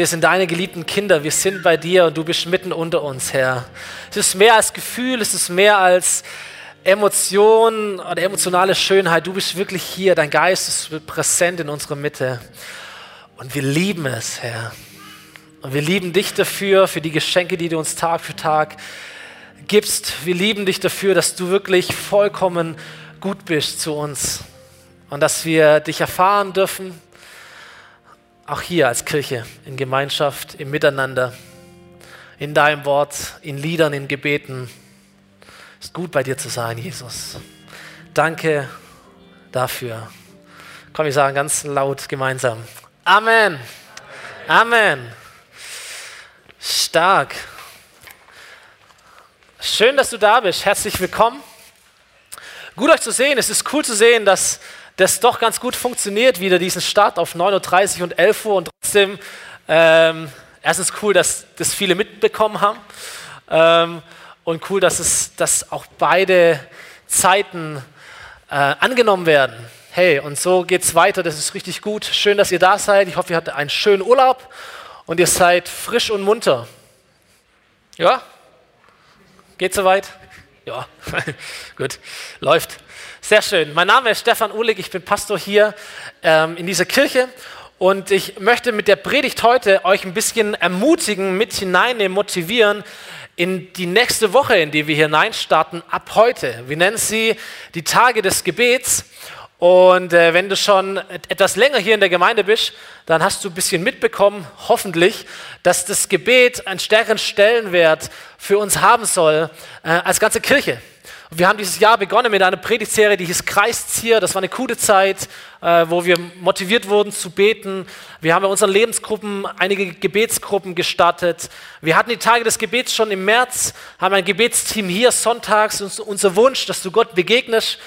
wir sind deine geliebten Kinder, wir sind bei dir und du bist mitten unter uns, Herr. Es ist mehr als Gefühl, es ist mehr als Emotion oder emotionale Schönheit. Du bist wirklich hier, dein Geist ist präsent in unserer Mitte. Und wir lieben es, Herr. Und wir lieben dich dafür, für die Geschenke, die du uns Tag für Tag gibst. Wir lieben dich dafür, dass du wirklich vollkommen gut bist zu uns und dass wir dich erfahren dürfen, auch hier als Kirche, in Gemeinschaft, im Miteinander, in deinem Wort, in Liedern, in Gebeten. Es ist gut bei dir zu sein, Jesus. Danke dafür. Komm, wir sagen ganz laut gemeinsam. Amen. Amen. Stark. Schön, dass du da bist. Herzlich willkommen. Gut euch zu sehen. Es ist cool zu sehen, dass das doch ganz gut funktioniert, wieder diesen Start auf 9.30 Uhr und 11 Uhr und trotzdem, ähm, erstens cool, dass das viele mitbekommen haben ähm, und cool, dass, es, dass auch beide Zeiten äh, angenommen werden. Hey, und so geht es weiter, das ist richtig gut. Schön, dass ihr da seid. Ich hoffe, ihr hattet einen schönen Urlaub und ihr seid frisch und munter. Ja? Geht soweit? Ja, gut, läuft. Sehr schön. Mein Name ist Stefan Uhlig, ich bin Pastor hier ähm, in dieser Kirche und ich möchte mit der Predigt heute euch ein bisschen ermutigen, mit hineinnehmen, motivieren in die nächste Woche, in die wir hineinstarten, ab heute. Wir nennen sie die Tage des Gebets. Und äh, wenn du schon etwas länger hier in der Gemeinde bist, dann hast du ein bisschen mitbekommen, hoffentlich, dass das Gebet einen stärkeren Stellenwert für uns haben soll äh, als ganze Kirche. Wir haben dieses Jahr begonnen mit einer Predigtserie, die hieß Kreiszieher. Das war eine coole Zeit, äh, wo wir motiviert wurden zu beten. Wir haben in unseren Lebensgruppen einige Gebetsgruppen gestartet. Wir hatten die Tage des Gebets schon im März, haben ein Gebetsteam hier sonntags. Unser Wunsch, dass du Gott begegnest,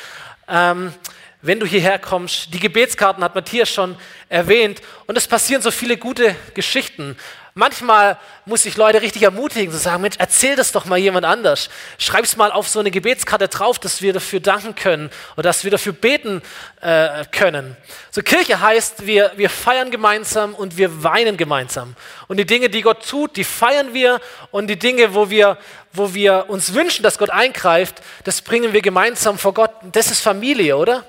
ähm, wenn du hierher kommst. Die Gebetskarten hat Matthias schon erwähnt. Und es passieren so viele gute Geschichten. Manchmal muss ich Leute richtig ermutigen, zu sagen, Mensch, erzähl das doch mal jemand anders. Schreib es mal auf so eine Gebetskarte drauf, dass wir dafür danken können oder dass wir dafür beten äh, können. So Kirche heißt, wir, wir feiern gemeinsam und wir weinen gemeinsam. Und die Dinge, die Gott tut, die feiern wir und die Dinge, wo wir, wo wir uns wünschen, dass Gott eingreift, das bringen wir gemeinsam vor Gott. Das ist Familie, oder?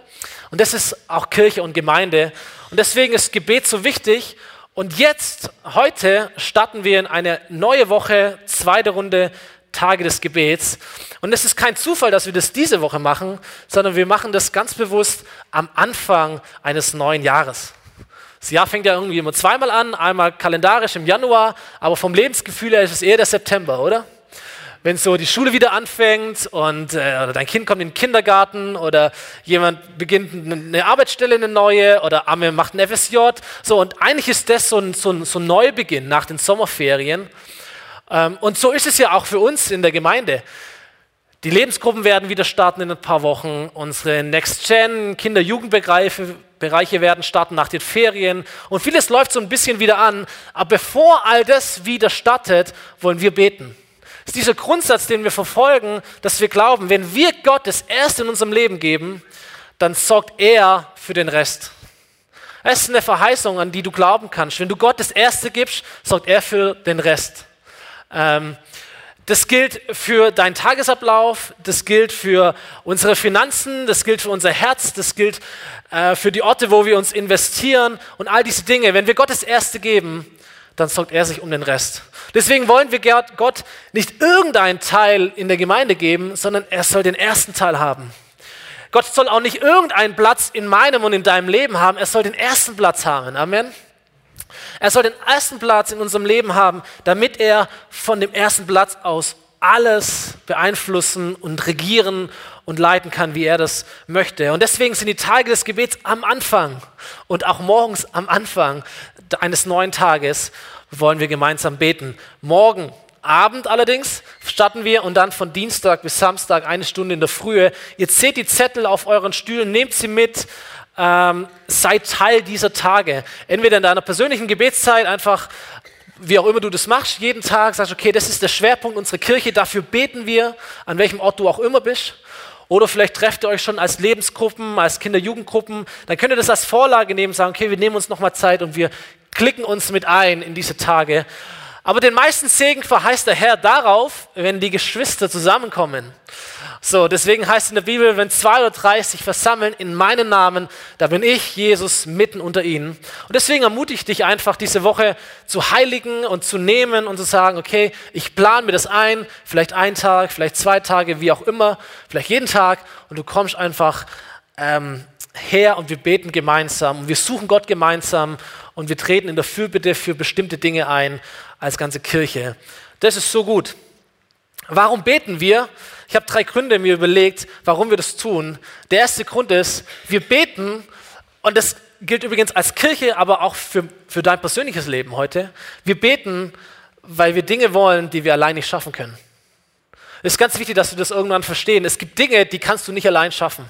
Und das ist auch Kirche und Gemeinde. Und deswegen ist Gebet so wichtig. Und jetzt, heute, starten wir in eine neue Woche, zweite Runde Tage des Gebets. Und es ist kein Zufall, dass wir das diese Woche machen, sondern wir machen das ganz bewusst am Anfang eines neuen Jahres. Das Jahr fängt ja irgendwie immer zweimal an, einmal kalendarisch im Januar, aber vom Lebensgefühl her ist es eher der September, oder? Wenn so die Schule wieder anfängt und äh, oder dein Kind kommt in den Kindergarten oder jemand beginnt eine Arbeitsstelle, eine neue oder Amme macht ein FSJ. So, und eigentlich ist das so ein, so ein, so ein Neubeginn nach den Sommerferien. Ähm, und so ist es ja auch für uns in der Gemeinde. Die Lebensgruppen werden wieder starten in ein paar Wochen. Unsere Next Gen, Kinder-Jugendbereiche Bereiche werden starten nach den Ferien. Und vieles läuft so ein bisschen wieder an. Aber bevor all das wieder startet, wollen wir beten. Ist dieser Grundsatz, den wir verfolgen, dass wir glauben, wenn wir Gott das Erste in unserem Leben geben, dann sorgt er für den Rest. Es ist eine Verheißung, an die du glauben kannst. Wenn du Gott das Erste gibst, sorgt er für den Rest. Ähm, das gilt für deinen Tagesablauf, das gilt für unsere Finanzen, das gilt für unser Herz, das gilt äh, für die Orte, wo wir uns investieren und all diese Dinge. Wenn wir Gott das Erste geben, dann sorgt er sich um den Rest. Deswegen wollen wir Gott nicht irgendeinen Teil in der Gemeinde geben, sondern er soll den ersten Teil haben. Gott soll auch nicht irgendeinen Platz in meinem und in deinem Leben haben, er soll den ersten Platz haben. Amen. Er soll den ersten Platz in unserem Leben haben, damit er von dem ersten Platz aus alles beeinflussen und regieren und leiten kann, wie er das möchte. Und deswegen sind die Tage des Gebets am Anfang und auch morgens am Anfang eines neuen Tages wollen wir gemeinsam beten. Morgen Abend allerdings starten wir und dann von Dienstag bis Samstag eine Stunde in der Frühe. Ihr seht die Zettel auf euren Stühlen, nehmt sie mit, ähm, seid Teil dieser Tage. Entweder in deiner persönlichen Gebetszeit einfach, wie auch immer du das machst, jeden Tag sagst, okay, das ist der Schwerpunkt unserer Kirche, dafür beten wir, an welchem Ort du auch immer bist. Oder vielleicht trefft ihr euch schon als Lebensgruppen, als Kinder-Jugendgruppen. Dann könnt ihr das als Vorlage nehmen sagen, okay, wir nehmen uns nochmal Zeit und wir klicken uns mit ein in diese Tage. Aber den meisten Segen verheißt der Herr darauf, wenn die Geschwister zusammenkommen. So, deswegen heißt es in der Bibel, wenn zwei oder drei sich versammeln in meinen Namen, da bin ich, Jesus, mitten unter ihnen. Und deswegen ermutige ich dich einfach, diese Woche zu heiligen und zu nehmen und zu sagen, okay, ich plane mir das ein, vielleicht einen Tag, vielleicht zwei Tage, wie auch immer, vielleicht jeden Tag und du kommst einfach ähm, her und wir beten gemeinsam und wir suchen Gott gemeinsam und wir treten in der Fürbitte für bestimmte Dinge ein als ganze Kirche. Das ist so gut. Warum beten wir? Ich habe drei Gründe mir überlegt, warum wir das tun. Der erste Grund ist, wir beten, und das gilt übrigens als Kirche, aber auch für, für dein persönliches Leben heute. Wir beten, weil wir Dinge wollen, die wir allein nicht schaffen können. Es ist ganz wichtig, dass wir das irgendwann verstehen. Es gibt Dinge, die kannst du nicht allein schaffen.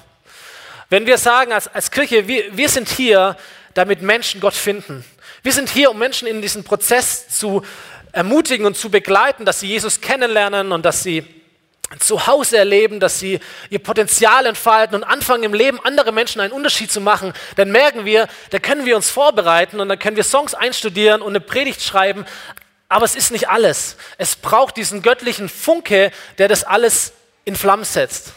Wenn wir sagen als, als Kirche, wir, wir sind hier, damit Menschen Gott finden. Wir sind hier, um Menschen in diesen Prozess zu ermutigen und zu begleiten, dass sie Jesus kennenlernen und dass sie zu Hause erleben, dass sie ihr Potenzial entfalten und anfangen im Leben andere Menschen einen Unterschied zu machen, dann merken wir, da können wir uns vorbereiten und dann können wir Songs einstudieren und eine Predigt schreiben, aber es ist nicht alles. Es braucht diesen göttlichen Funke, der das alles in Flammen setzt.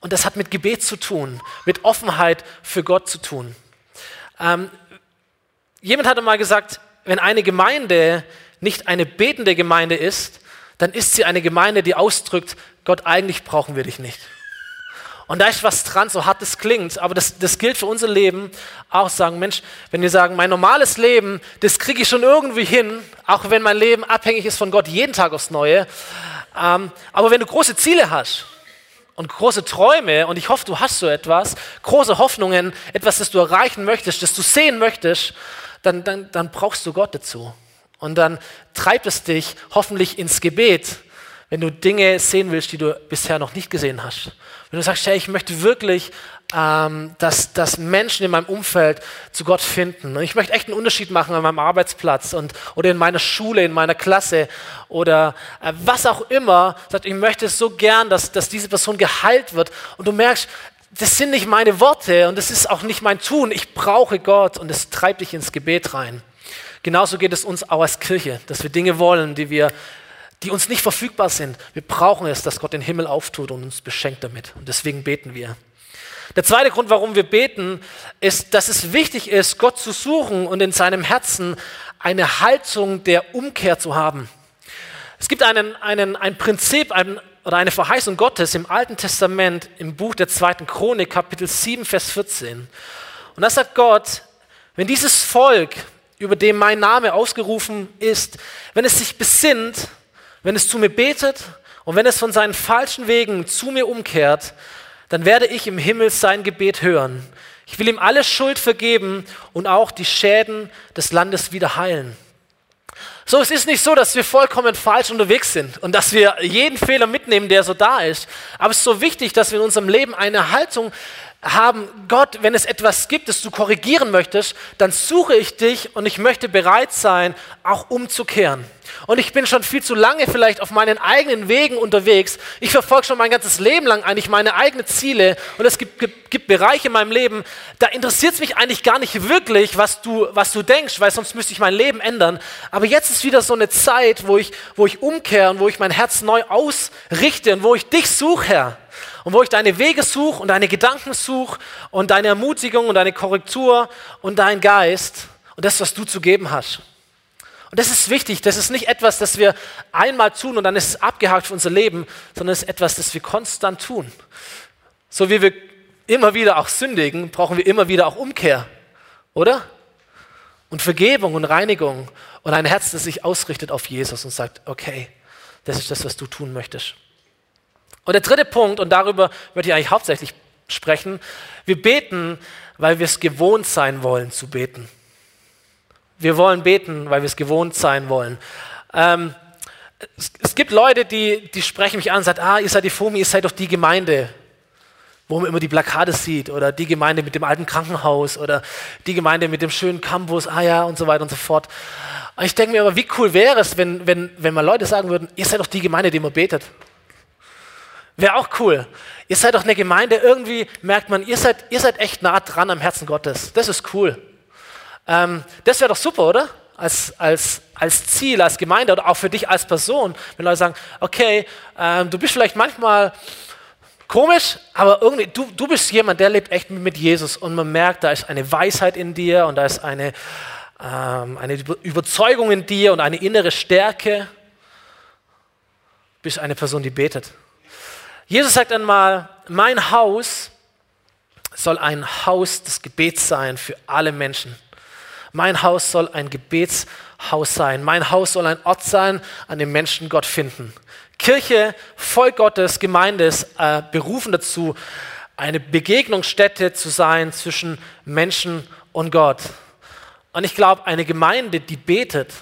Und das hat mit Gebet zu tun, mit Offenheit für Gott zu tun. Ähm, jemand hatte mal gesagt, wenn eine Gemeinde nicht eine betende Gemeinde ist, dann ist sie eine Gemeinde, die ausdrückt, Gott, eigentlich brauchen wir dich nicht. Und da ist was dran, so hart es klingt, aber das, das gilt für unser Leben. Auch sagen, Mensch, wenn wir sagen, mein normales Leben, das kriege ich schon irgendwie hin, auch wenn mein Leben abhängig ist von Gott jeden Tag aufs Neue. Ähm, aber wenn du große Ziele hast und große Träume, und ich hoffe, du hast so etwas, große Hoffnungen, etwas, das du erreichen möchtest, das du sehen möchtest, dann, dann, dann brauchst du Gott dazu. Und dann treibt es dich hoffentlich ins Gebet, wenn du Dinge sehen willst, die du bisher noch nicht gesehen hast. Wenn du sagst, hey, ich möchte wirklich, ähm, dass, dass Menschen in meinem Umfeld zu Gott finden. Und ich möchte echt einen Unterschied machen an meinem Arbeitsplatz und, oder in meiner Schule, in meiner Klasse oder äh, was auch immer. Sagt, ich möchte so gern, dass, dass diese Person geheilt wird. Und du merkst, das sind nicht meine Worte und das ist auch nicht mein Tun. Ich brauche Gott und es treibt dich ins Gebet rein. Genauso geht es uns auch als Kirche, dass wir Dinge wollen, die wir die uns nicht verfügbar sind. Wir brauchen es, dass Gott den Himmel auftut und uns beschenkt damit. Und deswegen beten wir. Der zweite Grund, warum wir beten, ist, dass es wichtig ist, Gott zu suchen und in seinem Herzen eine Haltung der Umkehr zu haben. Es gibt einen, einen, ein Prinzip ein, oder eine Verheißung Gottes im Alten Testament im Buch der zweiten Chronik, Kapitel 7, Vers 14. Und da sagt Gott, wenn dieses Volk über dem mein Name ausgerufen ist, wenn es sich besinnt, wenn es zu mir betet und wenn es von seinen falschen Wegen zu mir umkehrt, dann werde ich im Himmel sein Gebet hören. Ich will ihm alle Schuld vergeben und auch die Schäden des Landes wieder heilen. So, es ist nicht so, dass wir vollkommen falsch unterwegs sind und dass wir jeden Fehler mitnehmen, der so da ist. Aber es ist so wichtig, dass wir in unserem Leben eine Haltung haben, Gott, wenn es etwas gibt, das du korrigieren möchtest, dann suche ich dich und ich möchte bereit sein, auch umzukehren. Und ich bin schon viel zu lange vielleicht auf meinen eigenen Wegen unterwegs. Ich verfolge schon mein ganzes Leben lang eigentlich meine eigenen Ziele. Und es gibt, gibt, gibt Bereiche in meinem Leben, da interessiert es mich eigentlich gar nicht wirklich, was du, was du denkst, weil sonst müsste ich mein Leben ändern. Aber jetzt ist wieder so eine Zeit, wo ich, wo ich umkehre und wo ich mein Herz neu ausrichte und wo ich dich suche, Herr. Und wo ich deine Wege suche und deine Gedanken suche und deine Ermutigung und deine Korrektur und deinen Geist und das, was du zu geben hast. Und das ist wichtig, das ist nicht etwas, das wir einmal tun und dann ist es abgehakt für unser Leben, sondern es ist etwas, das wir konstant tun. So wie wir immer wieder auch sündigen, brauchen wir immer wieder auch Umkehr, oder? Und Vergebung und Reinigung und ein Herz, das sich ausrichtet auf Jesus und sagt, okay, das ist das, was du tun möchtest. Und der dritte Punkt, und darüber möchte ich eigentlich hauptsächlich sprechen, wir beten, weil wir es gewohnt sein wollen zu beten. Wir wollen beten, weil wir es gewohnt sein wollen. Ähm, es, es, gibt Leute, die, die sprechen mich an und sagen, ah, ihr seid die FOMI, ihr seid doch die Gemeinde, wo man immer die Plakate sieht, oder die Gemeinde mit dem alten Krankenhaus, oder die Gemeinde mit dem schönen Campus, ah ja, und so weiter und so fort. Und ich denke mir aber, wie cool wäre es, wenn, wenn, wenn mal Leute sagen würden, ihr seid doch die Gemeinde, die immer betet. Wäre auch cool. Ihr seid doch eine Gemeinde, irgendwie merkt man, ihr seid, ihr seid echt nah dran am Herzen Gottes. Das ist cool. Ähm, das wäre doch super, oder? als, als, als Ziel, als Gemeinde oder auch für dich als Person, wenn Leute sagen, okay, ähm, du bist vielleicht manchmal komisch, aber irgendwie, du, du bist jemand, der lebt echt mit Jesus und man merkt, da ist eine Weisheit in dir und da ist eine, ähm, eine Überzeugung in dir und eine innere Stärke. Du bist eine Person, die betet. Jesus sagt einmal, mein Haus soll ein Haus des Gebets sein für alle Menschen. Mein Haus soll ein Gebetshaus sein. Mein Haus soll ein Ort sein, an dem Menschen Gott finden. Kirche, Volk Gottes, Gemeinde ist äh, berufen dazu, eine Begegnungsstätte zu sein zwischen Menschen und Gott. Und ich glaube, eine Gemeinde, die betet,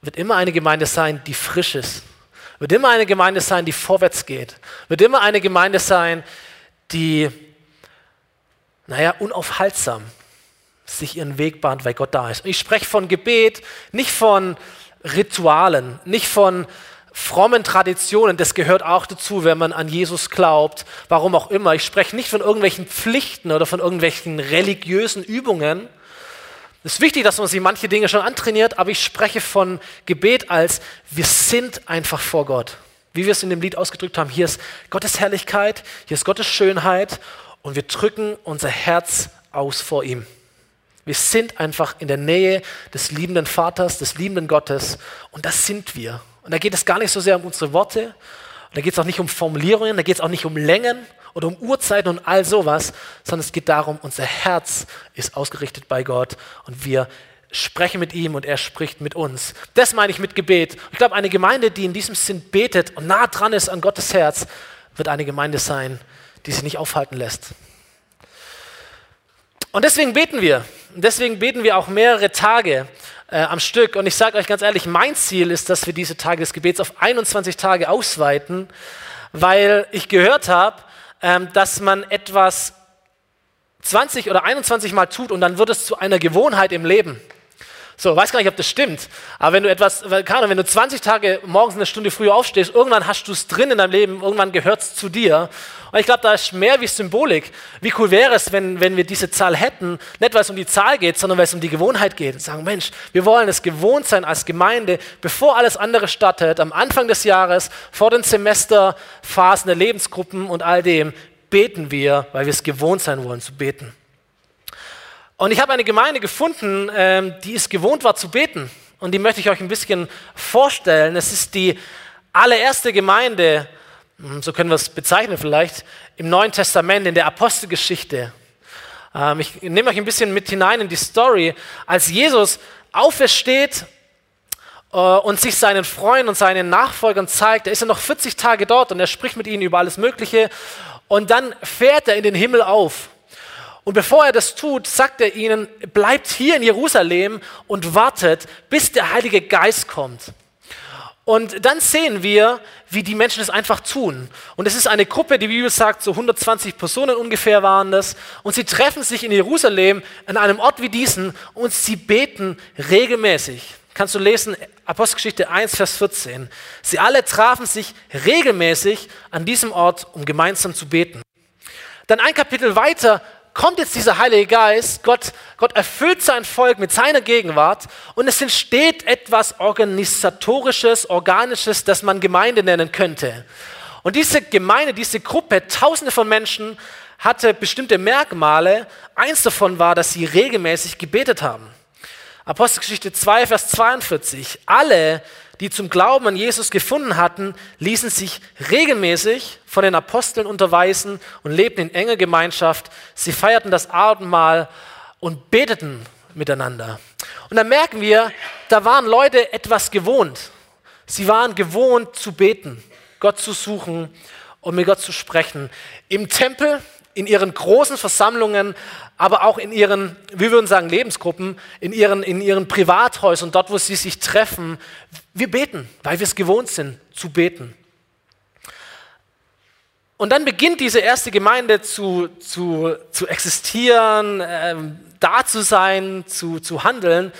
wird immer eine Gemeinde sein, die frisch ist. Wird immer eine Gemeinde sein, die vorwärts geht. Wird immer eine Gemeinde sein, die, naja, unaufhaltsam sich ihren Weg bahnt, weil Gott da ist. Und ich spreche von Gebet, nicht von Ritualen, nicht von frommen Traditionen, das gehört auch dazu, wenn man an Jesus glaubt, warum auch immer. Ich spreche nicht von irgendwelchen Pflichten oder von irgendwelchen religiösen Übungen. Es ist wichtig, dass man sich manche Dinge schon antrainiert, aber ich spreche von Gebet als wir sind einfach vor Gott. Wie wir es in dem Lied ausgedrückt haben, hier ist Gottes Herrlichkeit, hier ist Gottes Schönheit und wir drücken unser Herz aus vor ihm. Wir sind einfach in der Nähe des liebenden Vaters, des liebenden Gottes und das sind wir. Und da geht es gar nicht so sehr um unsere Worte, da geht es auch nicht um Formulierungen, da geht es auch nicht um Längen oder um Uhrzeiten und all sowas, sondern es geht darum, unser Herz ist ausgerichtet bei Gott und wir sprechen mit ihm und er spricht mit uns. Das meine ich mit Gebet. Ich glaube, eine Gemeinde, die in diesem Sinn betet und nah dran ist an Gottes Herz, wird eine Gemeinde sein, die sich nicht aufhalten lässt. Und deswegen beten wir. Und deswegen beten wir auch mehrere Tage äh, am Stück. Und ich sage euch ganz ehrlich, mein Ziel ist, dass wir diese Tage des Gebets auf 21 Tage ausweiten, weil ich gehört habe, dass man etwas 20 oder 21 Mal tut und dann wird es zu einer Gewohnheit im Leben. So, weiß gar nicht, ob das stimmt. Aber wenn du etwas, keine wenn du 20 Tage morgens eine Stunde früher aufstehst, irgendwann hast du es drin in deinem Leben, irgendwann gehört es zu dir. Und ich glaube, da ist mehr wie Symbolik. Wie cool wäre es, wenn, wenn wir diese Zahl hätten, nicht weil es um die Zahl geht, sondern weil es um die Gewohnheit geht. Und sagen, Mensch, wir wollen es gewohnt sein als Gemeinde, bevor alles andere startet, am Anfang des Jahres, vor den Semesterphasen der Lebensgruppen und all dem, beten wir, weil wir es gewohnt sein wollen zu beten. Und ich habe eine Gemeinde gefunden, ähm, die es gewohnt war zu beten. Und die möchte ich euch ein bisschen vorstellen. Es ist die allererste Gemeinde, hm, so können wir es bezeichnen vielleicht, im Neuen Testament, in der Apostelgeschichte. Ähm, ich nehme euch ein bisschen mit hinein in die Story. Als Jesus aufersteht äh, und sich seinen Freunden und seinen Nachfolgern zeigt, er ist ja noch 40 Tage dort und er spricht mit ihnen über alles Mögliche. Und dann fährt er in den Himmel auf. Und bevor er das tut, sagt er ihnen, bleibt hier in Jerusalem und wartet, bis der Heilige Geist kommt. Und dann sehen wir, wie die Menschen es einfach tun. Und es ist eine Gruppe, die Bibel sagt, so 120 Personen ungefähr waren das. Und sie treffen sich in Jerusalem an einem Ort wie diesen und sie beten regelmäßig. Kannst du lesen, Apostelgeschichte 1, Vers 14. Sie alle trafen sich regelmäßig an diesem Ort, um gemeinsam zu beten. Dann ein Kapitel weiter kommt jetzt dieser Heilige Geist, Gott, Gott erfüllt sein Volk mit seiner Gegenwart und es entsteht etwas Organisatorisches, Organisches, das man Gemeinde nennen könnte. Und diese Gemeinde, diese Gruppe, tausende von Menschen, hatte bestimmte Merkmale. Eins davon war, dass sie regelmäßig gebetet haben. Apostelgeschichte 2, Vers 42. Alle, die zum Glauben an Jesus gefunden hatten, ließen sich regelmäßig von den Aposteln unterweisen und lebten in enger Gemeinschaft. Sie feierten das Abendmahl und beteten miteinander. Und dann merken wir, da waren Leute etwas gewohnt. Sie waren gewohnt zu beten, Gott zu suchen und mit Gott zu sprechen. Im Tempel, in ihren großen Versammlungen, aber auch in ihren, wie würden sagen, Lebensgruppen, in ihren, in ihren Privathäusern, dort, wo sie sich treffen. Wir beten, weil wir es gewohnt sind, zu beten. Und dann beginnt diese erste Gemeinde zu, zu, zu existieren, ähm, da zu sein, zu, zu handeln.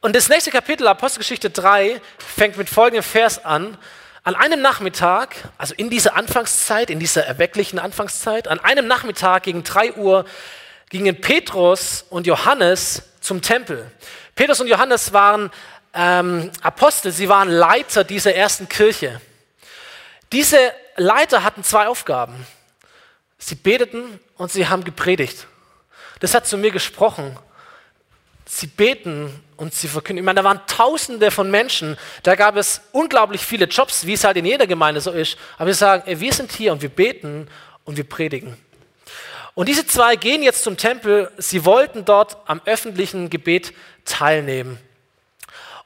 Und das nächste Kapitel, Apostelgeschichte 3, fängt mit folgendem Vers an. An einem Nachmittag, also in dieser Anfangszeit, in dieser erwecklichen Anfangszeit, an einem Nachmittag gegen 3 Uhr gingen Petrus und Johannes zum Tempel. Petrus und Johannes waren ähm, Apostel, sie waren Leiter dieser ersten Kirche. Diese Leiter hatten zwei Aufgaben. Sie beteten und sie haben gepredigt. Das hat zu mir gesprochen. Sie beten und sie verkündigen. Ich meine, da waren Tausende von Menschen. Da gab es unglaublich viele Jobs, wie es halt in jeder Gemeinde so ist. Aber wir sagen, ey, wir sind hier und wir beten und wir predigen. Und diese zwei gehen jetzt zum Tempel. Sie wollten dort am öffentlichen Gebet teilnehmen.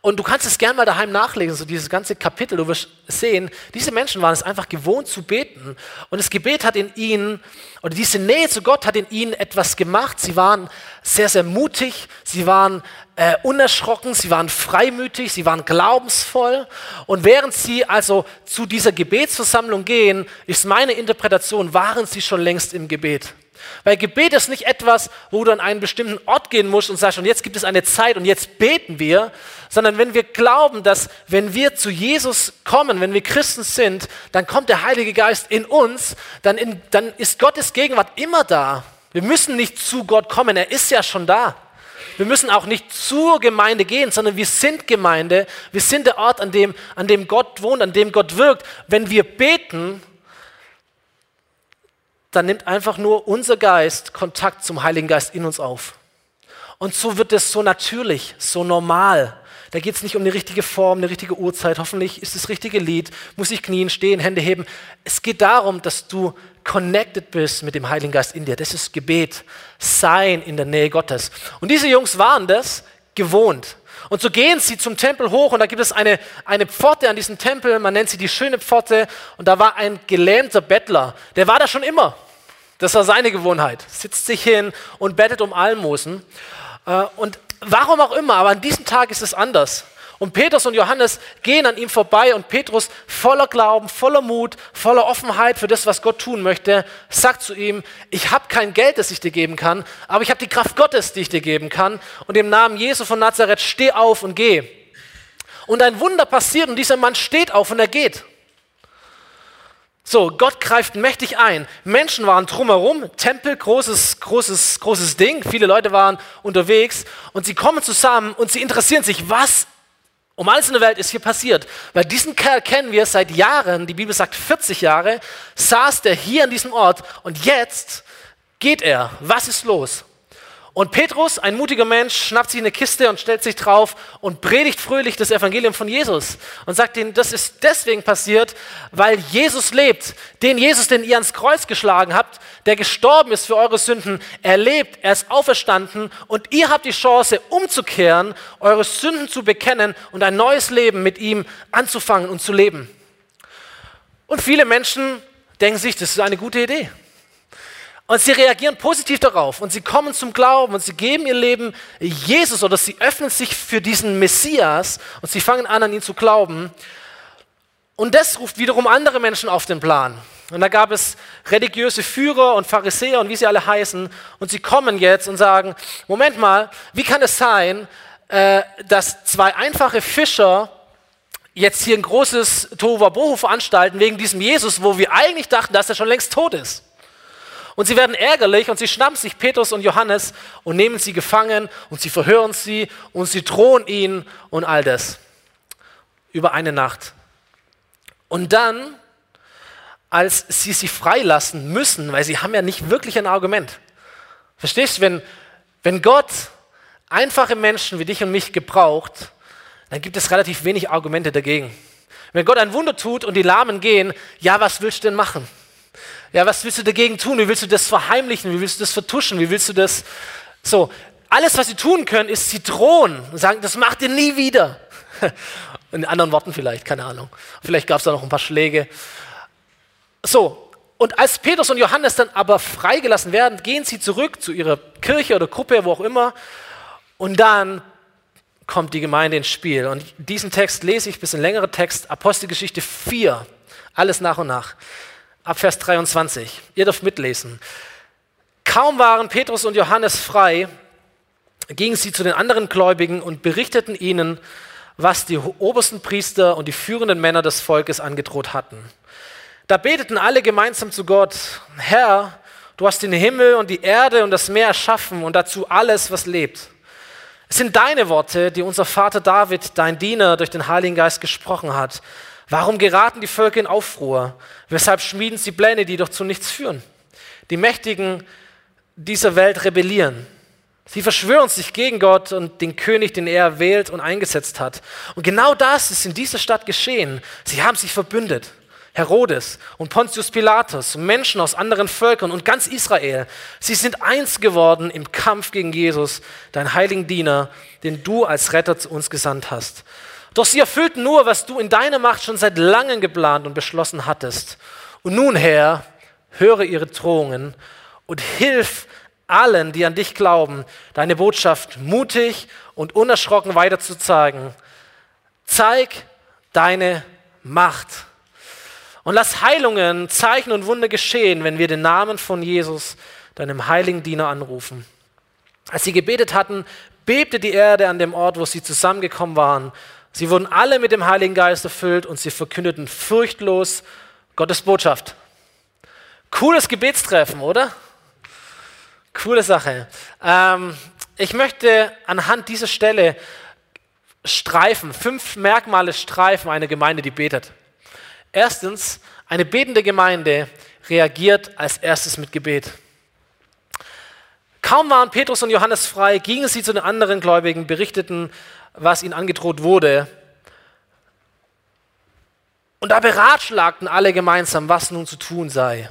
Und du kannst es gerne mal daheim nachlesen, so dieses ganze Kapitel. Du wirst sehen, diese Menschen waren es einfach gewohnt zu beten. Und das Gebet hat in ihnen, oder diese Nähe zu Gott hat in ihnen etwas gemacht. Sie waren sehr, sehr mutig, sie waren äh, unerschrocken, sie waren freimütig, sie waren glaubensvoll. Und während sie also zu dieser Gebetsversammlung gehen, ist meine Interpretation, waren sie schon längst im Gebet. Weil Gebet ist nicht etwas, wo du an einen bestimmten Ort gehen musst und sagst, und jetzt gibt es eine Zeit und jetzt beten wir, sondern wenn wir glauben, dass wenn wir zu Jesus kommen, wenn wir Christen sind, dann kommt der Heilige Geist in uns, dann, in, dann ist Gottes Gegenwart immer da. Wir müssen nicht zu Gott kommen, er ist ja schon da. Wir müssen auch nicht zur Gemeinde gehen, sondern wir sind Gemeinde. Wir sind der Ort, an dem, an dem Gott wohnt, an dem Gott wirkt. Wenn wir beten, dann nimmt einfach nur unser Geist Kontakt zum Heiligen Geist in uns auf. Und so wird es so natürlich, so normal. Da geht es nicht um eine richtige Form, eine richtige Uhrzeit. Hoffentlich ist das richtige Lied. Muss ich knien, stehen, Hände heben. Es geht darum, dass du connected bist mit dem Heiligen Geist in dir. Das ist Gebet. Sein in der Nähe Gottes. Und diese Jungs waren das gewohnt. Und so gehen sie zum Tempel hoch und da gibt es eine, eine Pforte an diesem Tempel, man nennt sie die schöne Pforte. Und da war ein gelähmter Bettler, der war da schon immer. Das war seine Gewohnheit. Sitzt sich hin und bettet um Almosen. Äh, und warum auch immer, aber an diesem Tag ist es anders. Und Petrus und Johannes gehen an ihm vorbei und Petrus voller Glauben, voller Mut, voller Offenheit für das, was Gott tun möchte, sagt zu ihm, ich habe kein Geld, das ich dir geben kann, aber ich habe die Kraft Gottes, die ich dir geben kann. Und im Namen Jesu von Nazareth, steh auf und geh. Und ein Wunder passiert und dieser Mann steht auf und er geht. So, Gott greift mächtig ein. Menschen waren drumherum, Tempel, großes, großes, großes Ding. Viele Leute waren unterwegs und sie kommen zusammen und sie interessieren sich, was um alles in der Welt ist hier passiert. Weil diesen Kerl kennen wir seit Jahren, die Bibel sagt 40 Jahre, saß der hier an diesem Ort und jetzt geht er. Was ist los? Und Petrus, ein mutiger Mensch, schnappt sich eine Kiste und stellt sich drauf und predigt fröhlich das Evangelium von Jesus und sagt ihnen, das ist deswegen passiert, weil Jesus lebt. Den Jesus, den ihr ans Kreuz geschlagen habt, der gestorben ist für eure Sünden, er lebt, er ist auferstanden und ihr habt die Chance umzukehren, eure Sünden zu bekennen und ein neues Leben mit ihm anzufangen und zu leben. Und viele Menschen denken sich, das ist eine gute Idee. Und sie reagieren positiv darauf und sie kommen zum Glauben und sie geben ihr Leben Jesus oder sie öffnen sich für diesen Messias und sie fangen an, an ihn zu glauben. Und das ruft wiederum andere Menschen auf den Plan. Und da gab es religiöse Führer und Pharisäer und wie sie alle heißen. Und sie kommen jetzt und sagen, Moment mal, wie kann es sein, äh, dass zwei einfache Fischer jetzt hier ein großes Tohuwabohu veranstalten wegen diesem Jesus, wo wir eigentlich dachten, dass er schon längst tot ist? Und sie werden ärgerlich und sie schnappen sich Petrus und Johannes und nehmen sie gefangen und sie verhören sie und sie drohen ihnen und all das. Über eine Nacht. Und dann, als sie sie freilassen müssen, weil sie haben ja nicht wirklich ein Argument. Verstehst du, wenn, wenn Gott einfache Menschen wie dich und mich gebraucht, dann gibt es relativ wenig Argumente dagegen. Wenn Gott ein Wunder tut und die Lahmen gehen, ja, was willst du denn machen? Ja, was willst du dagegen tun? Wie willst du das verheimlichen? Wie willst du das vertuschen? Wie willst du das so? Alles, was sie tun können, ist sie drohen und sagen, das macht ihr nie wieder. In anderen Worten vielleicht, keine Ahnung. Vielleicht gab es da noch ein paar Schläge. So, und als Petrus und Johannes dann aber freigelassen werden, gehen sie zurück zu ihrer Kirche oder Gruppe, wo auch immer. Und dann kommt die Gemeinde ins Spiel. Und diesen Text lese ich, ein bisschen längere Text, Apostelgeschichte 4, alles nach und nach ab Vers 23. Ihr dürft mitlesen. Kaum waren Petrus und Johannes frei, gingen sie zu den anderen Gläubigen und berichteten ihnen, was die obersten Priester und die führenden Männer des Volkes angedroht hatten. Da beteten alle gemeinsam zu Gott, Herr, du hast den Himmel und die Erde und das Meer erschaffen und dazu alles, was lebt. Es sind deine Worte, die unser Vater David, dein Diener, durch den Heiligen Geist gesprochen hat. Warum geraten die Völker in Aufruhr? Weshalb schmieden sie Pläne, die doch zu nichts führen? Die Mächtigen dieser Welt rebellieren. Sie verschwören sich gegen Gott und den König, den er wählt und eingesetzt hat. Und genau das ist in dieser Stadt geschehen. Sie haben sich verbündet. Herodes und Pontius Pilatus, Menschen aus anderen Völkern und ganz Israel. Sie sind eins geworden im Kampf gegen Jesus, dein heiligen Diener, den du als Retter zu uns gesandt hast. Doch sie erfüllten nur, was du in deiner Macht schon seit langem geplant und beschlossen hattest. Und nun, Herr, höre ihre Drohungen und hilf allen, die an dich glauben, deine Botschaft mutig und unerschrocken weiterzuzeigen. Zeig deine Macht. Und lass Heilungen, Zeichen und Wunder geschehen, wenn wir den Namen von Jesus, deinem heiligen Diener, anrufen. Als sie gebetet hatten, bebte die Erde an dem Ort, wo sie zusammengekommen waren. Sie wurden alle mit dem Heiligen Geist erfüllt und sie verkündeten furchtlos Gottes Botschaft. Cooles Gebetstreffen, oder? Coole Sache. Ähm, ich möchte anhand dieser Stelle streifen, fünf Merkmale streifen einer Gemeinde, die betet. Erstens, eine betende Gemeinde reagiert als erstes mit Gebet. Kaum waren Petrus und Johannes frei, gingen sie zu den anderen Gläubigen, berichteten, was ihnen angedroht wurde. Und da beratschlagten alle gemeinsam, was nun zu tun sei.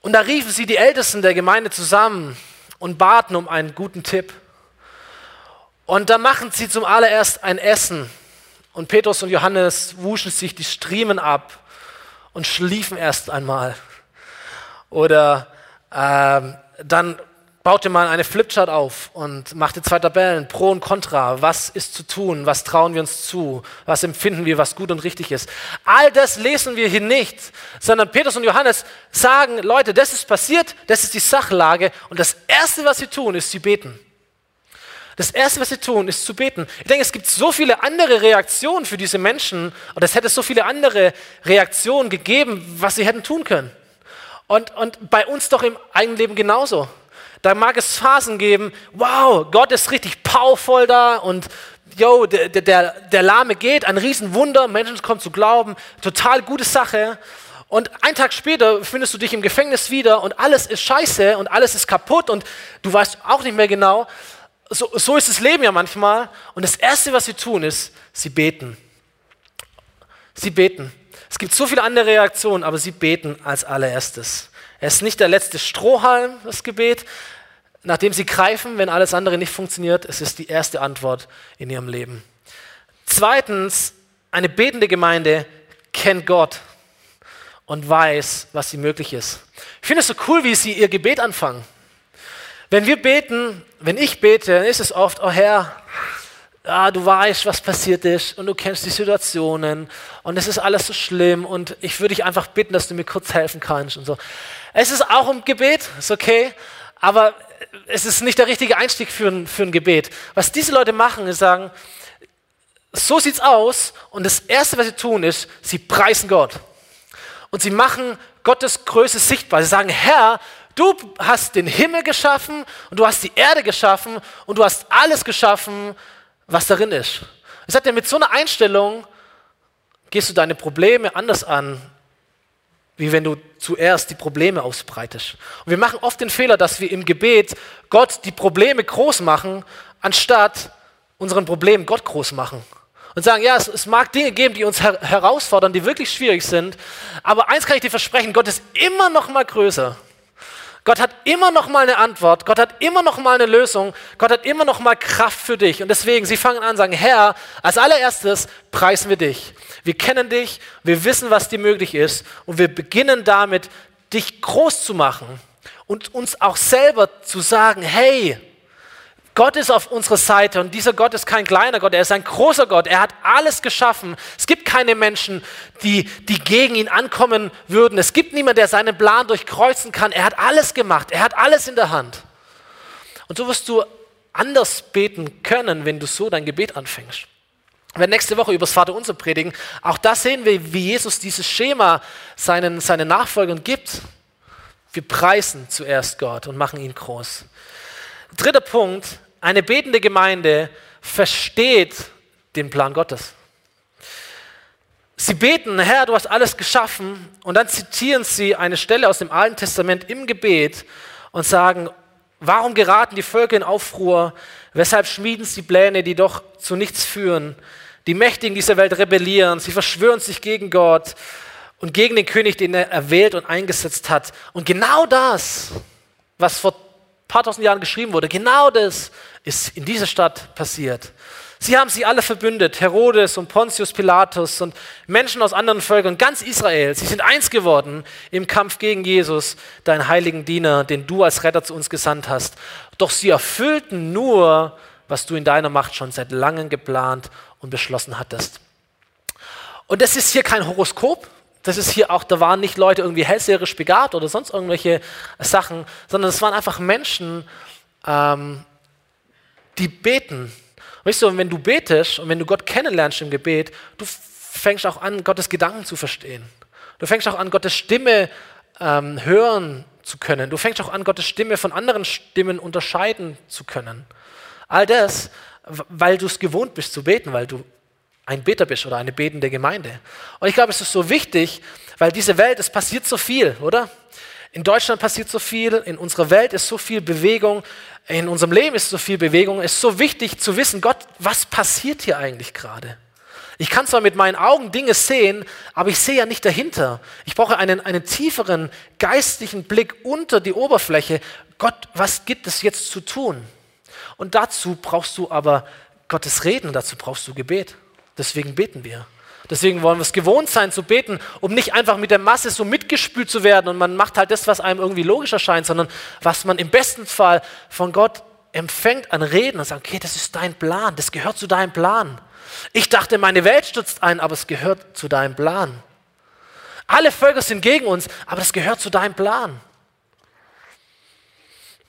Und da riefen sie die Ältesten der Gemeinde zusammen und baten um einen guten Tipp. Und da machen sie zum allererst ein Essen. Und Petrus und Johannes wuschen sich die Striemen ab und schliefen erst einmal. Oder ähm, dann baute man eine Flipchart auf und machte zwei Tabellen, Pro und Contra. Was ist zu tun? Was trauen wir uns zu? Was empfinden wir, was gut und richtig ist? All das lesen wir hier nicht, sondern Petrus und Johannes sagen, Leute, das ist passiert, das ist die Sachlage und das Erste, was sie tun, ist, sie beten. Das Erste, was sie tun, ist zu beten. Ich denke, es gibt so viele andere Reaktionen für diese Menschen und es hätte so viele andere Reaktionen gegeben, was sie hätten tun können. Und, und bei uns doch im eigenen Leben genauso. Da mag es Phasen geben, wow, Gott ist richtig powervoll da und yo, der, der, der Lahme geht, ein Riesenwunder, Menschen kommen zu glauben, total gute Sache. Und einen Tag später findest du dich im Gefängnis wieder und alles ist scheiße und alles ist kaputt und du weißt auch nicht mehr genau. So, so ist das Leben ja manchmal. Und das Erste, was sie tun, ist, sie beten. Sie beten. Es gibt so viele andere Reaktionen, aber sie beten als allererstes. Es ist nicht der letzte Strohhalm, das Gebet, nachdem sie greifen, wenn alles andere nicht funktioniert. Es ist die erste Antwort in ihrem Leben. Zweitens, eine betende Gemeinde kennt Gott und weiß, was sie möglich ist. Ich finde es so cool, wie sie ihr Gebet anfangen. Wenn wir beten, wenn ich bete, dann ist es oft, oh Herr, ja, du weißt, was passiert ist und du kennst die Situationen und es ist alles so schlimm und ich würde dich einfach bitten, dass du mir kurz helfen kannst und so. Es ist auch ein Gebet, ist okay, aber es ist nicht der richtige Einstieg für ein, für ein Gebet. Was diese Leute machen, ist sagen, so sieht's aus und das Erste, was sie tun, ist, sie preisen Gott. Und sie machen Gottes Größe sichtbar. Sie sagen, Herr, du hast den Himmel geschaffen und du hast die Erde geschaffen und du hast alles geschaffen, was darin ist. Ich dir, mit so einer Einstellung gehst du deine Probleme anders an, wie wenn du zuerst die Probleme ausbreitest. Und wir machen oft den Fehler, dass wir im Gebet Gott die Probleme groß machen, anstatt unseren Problemen Gott groß machen. Und sagen, ja, es, es mag Dinge geben, die uns her herausfordern, die wirklich schwierig sind, aber eins kann ich dir versprechen, Gott ist immer noch mal größer. Gott hat immer noch mal eine Antwort, Gott hat immer noch mal eine Lösung, Gott hat immer noch mal Kraft für dich. Und deswegen, sie fangen an und sagen, Herr, als allererstes preisen wir dich. Wir kennen dich, wir wissen, was dir möglich ist und wir beginnen damit, dich groß zu machen und uns auch selber zu sagen, hey, Gott ist auf unserer Seite und dieser Gott ist kein kleiner Gott, er ist ein großer Gott. Er hat alles geschaffen. Es gibt keine Menschen, die, die gegen ihn ankommen würden. Es gibt niemanden, der seinen Plan durchkreuzen kann. Er hat alles gemacht. Er hat alles in der Hand. Und so wirst du anders beten können, wenn du so dein Gebet anfängst. Wir werden nächste Woche über das Vaterunser predigen. Auch da sehen wir, wie Jesus dieses Schema seinen, seinen Nachfolgern gibt. Wir preisen zuerst Gott und machen ihn groß. Dritter Punkt, eine betende Gemeinde versteht den Plan Gottes. Sie beten, Herr, du hast alles geschaffen, und dann zitieren sie eine Stelle aus dem Alten Testament im Gebet und sagen, warum geraten die Völker in Aufruhr? Weshalb schmieden sie Pläne, die doch zu nichts führen? Die Mächtigen dieser Welt rebellieren, sie verschwören sich gegen Gott und gegen den König, den er erwählt und eingesetzt hat. Und genau das, was vor paar tausend Jahren geschrieben wurde, genau das ist in dieser Stadt passiert. Sie haben sie alle verbündet, Herodes und Pontius Pilatus und Menschen aus anderen Völkern, ganz Israel. Sie sind eins geworden im Kampf gegen Jesus, deinen heiligen Diener, den du als Retter zu uns gesandt hast. Doch sie erfüllten nur, was du in deiner Macht schon seit langem geplant und beschlossen hattest. Und das ist hier kein Horoskop, das ist hier auch, da waren nicht Leute irgendwie hellseherisch begabt oder sonst irgendwelche Sachen, sondern es waren einfach Menschen, ähm, die beten. Weißt du, wenn du betest und wenn du Gott kennenlernst im Gebet, du fängst auch an, Gottes Gedanken zu verstehen. Du fängst auch an, Gottes Stimme ähm, hören zu können. Du fängst auch an, Gottes Stimme von anderen Stimmen unterscheiden zu können. All das, weil du es gewohnt bist zu beten, weil du ein Beter bist oder eine betende Gemeinde. Und ich glaube, es ist so wichtig, weil diese Welt, es passiert so viel, oder? In Deutschland passiert so viel, in unserer Welt ist so viel Bewegung, in unserem Leben ist so viel Bewegung. Es ist so wichtig zu wissen, Gott, was passiert hier eigentlich gerade? Ich kann zwar mit meinen Augen Dinge sehen, aber ich sehe ja nicht dahinter. Ich brauche einen, einen tieferen geistlichen Blick unter die Oberfläche. Gott, was gibt es jetzt zu tun? Und dazu brauchst du aber Gottes Reden, dazu brauchst du Gebet. Deswegen beten wir. Deswegen wollen wir es gewohnt sein zu beten, um nicht einfach mit der Masse so mitgespült zu werden und man macht halt das, was einem irgendwie logisch erscheint, sondern was man im besten Fall von Gott empfängt an Reden und sagt, okay, das ist dein Plan, das gehört zu deinem Plan. Ich dachte, meine Welt stürzt ein, aber es gehört zu deinem Plan. Alle Völker sind gegen uns, aber das gehört zu deinem Plan.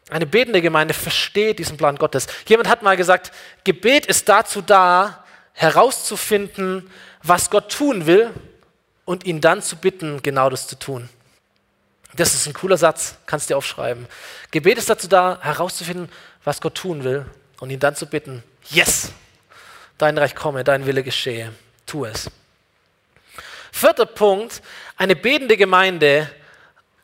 Eine betende Gemeinde versteht diesen Plan Gottes. Jemand hat mal gesagt, Gebet ist dazu da, herauszufinden, was Gott tun will und ihn dann zu bitten, genau das zu tun. Das ist ein cooler Satz, kannst du dir aufschreiben. Gebet ist dazu da, herauszufinden, was Gott tun will und ihn dann zu bitten, yes, dein Reich komme, dein Wille geschehe, tu es. Vierter Punkt, eine betende Gemeinde